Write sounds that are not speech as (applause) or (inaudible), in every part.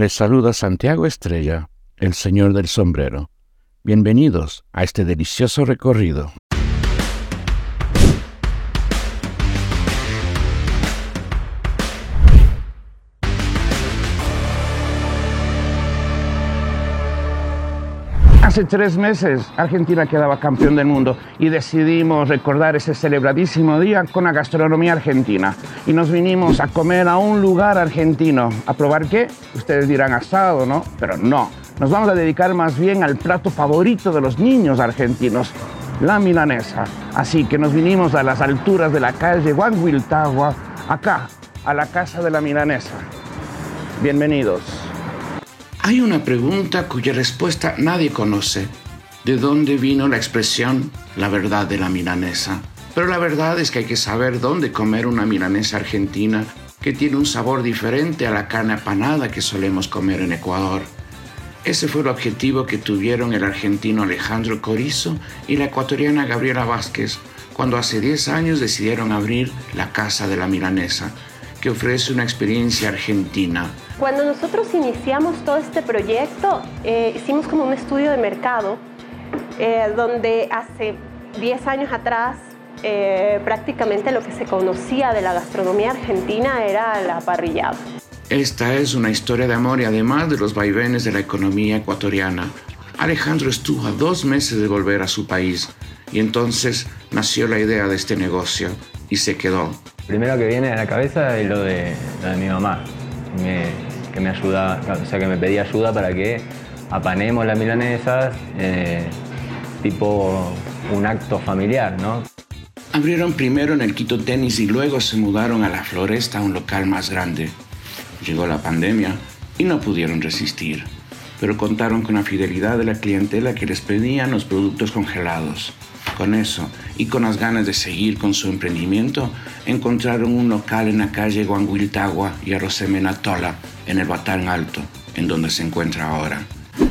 Les saluda Santiago Estrella, el señor del sombrero. Bienvenidos a este delicioso recorrido. Hace tres meses Argentina quedaba campeón del mundo y decidimos recordar ese celebradísimo día con la gastronomía argentina. Y nos vinimos a comer a un lugar argentino. ¿A probar qué? Ustedes dirán asado, ¿no? Pero no. Nos vamos a dedicar más bien al plato favorito de los niños argentinos, la milanesa. Así que nos vinimos a las alturas de la calle Huanguiltagua, acá, a la Casa de la Milanesa. Bienvenidos. Hay una pregunta cuya respuesta nadie conoce. ¿De dónde vino la expresión la verdad de la milanesa? Pero la verdad es que hay que saber dónde comer una milanesa argentina que tiene un sabor diferente a la carne apanada que solemos comer en Ecuador. Ese fue el objetivo que tuvieron el argentino Alejandro Corizo y la ecuatoriana Gabriela Vázquez cuando hace 10 años decidieron abrir la Casa de la Milanesa, que ofrece una experiencia argentina. Cuando nosotros iniciamos todo este proyecto, eh, hicimos como un estudio de mercado, eh, donde hace 10 años atrás eh, prácticamente lo que se conocía de la gastronomía argentina era la parrillada. Esta es una historia de amor y además de los vaivenes de la economía ecuatoriana. Alejandro estuvo a dos meses de volver a su país y entonces nació la idea de este negocio y se quedó primero que viene a la cabeza es lo de, mi mamá, que me ayuda, o sea, que me pedía ayuda para que apanemos las milanesas, eh, tipo un acto familiar, ¿no? Abrieron primero en el Quito Tenis y luego se mudaron a la Floresta, un local más grande. Llegó la pandemia y no pudieron resistir, pero contaron con la fidelidad de la clientela que les pedían los productos congelados. Con eso y con las ganas de seguir con su emprendimiento, encontraron un local en la calle Guanguiltagua y Arrosemenatola, en el Batán Alto, en donde se encuentra ahora.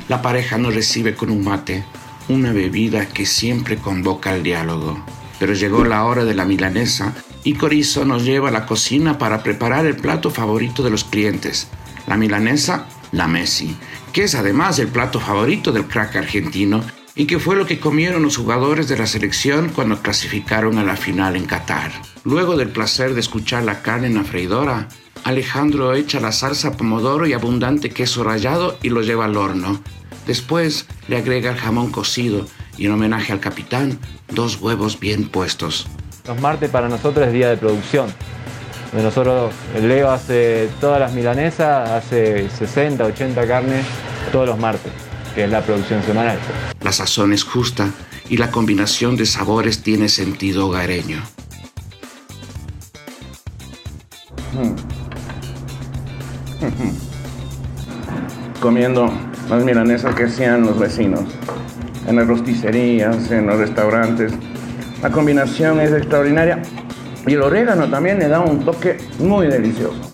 La pareja nos recibe con un mate, una bebida que siempre convoca al diálogo. Pero llegó la hora de la milanesa y Corizo nos lleva a la cocina para preparar el plato favorito de los clientes, la milanesa, la Messi, que es además el plato favorito del crack argentino y que fue lo que comieron los jugadores de la selección cuando clasificaron a la final en Qatar. Luego del placer de escuchar la carne en la freidora, Alejandro echa la salsa pomodoro y abundante queso rallado y lo lleva al horno. Después le agrega el jamón cocido y en homenaje al capitán, dos huevos bien puestos. Los martes para nosotros es día de producción. Nosotros, Leo hace todas las milanesas, hace 60, 80 carnes todos los martes que es la producción semanal. La sazón es justa y la combinación de sabores tiene sentido hogareño. (laughs) Comiendo las milanesas que hacían los vecinos, en las rosticerías, en los restaurantes. La combinación es extraordinaria y el orégano también le da un toque muy delicioso.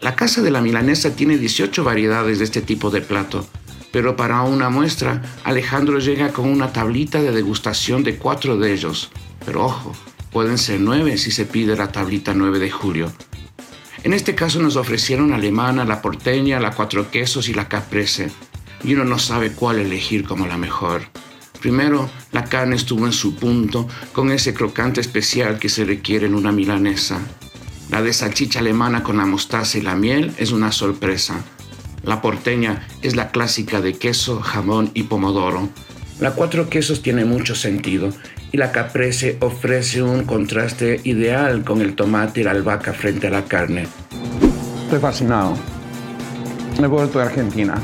La Casa de la Milanesa tiene 18 variedades de este tipo de plato pero para una muestra, Alejandro llega con una tablita de degustación de cuatro de ellos. Pero ojo, pueden ser nueve si se pide la tablita 9 de julio. En este caso nos ofrecieron alemana, la porteña, la cuatro quesos y la caprese, y uno no sabe cuál elegir como la mejor. Primero, la carne estuvo en su punto, con ese crocante especial que se requiere en una milanesa. La de salchicha alemana con la mostaza y la miel es una sorpresa. La porteña es la clásica de queso, jamón y pomodoro. La cuatro quesos tiene mucho sentido y la caprese ofrece un contraste ideal con el tomate y la albahaca frente a la carne. Estoy fascinado. He vuelto a Argentina.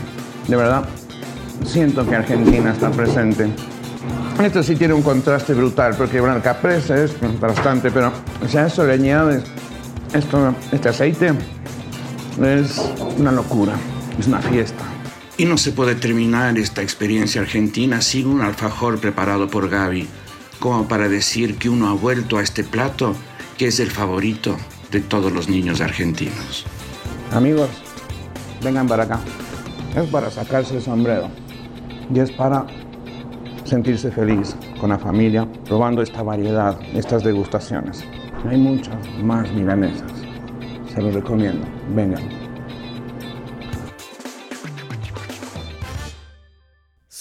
De verdad, siento que Argentina está presente. Esto sí tiene un contraste brutal, porque bueno, el caprese es bastante, pero si a eso le añades esto, este aceite, es una locura. Es una fiesta. Y no se puede terminar esta experiencia argentina sin un alfajor preparado por Gaby, como para decir que uno ha vuelto a este plato que es el favorito de todos los niños argentinos. Amigos, vengan para acá. Es para sacarse el sombrero y es para sentirse feliz con la familia probando esta variedad, estas degustaciones. Hay muchas más milanesas. Se los recomiendo. Vengan.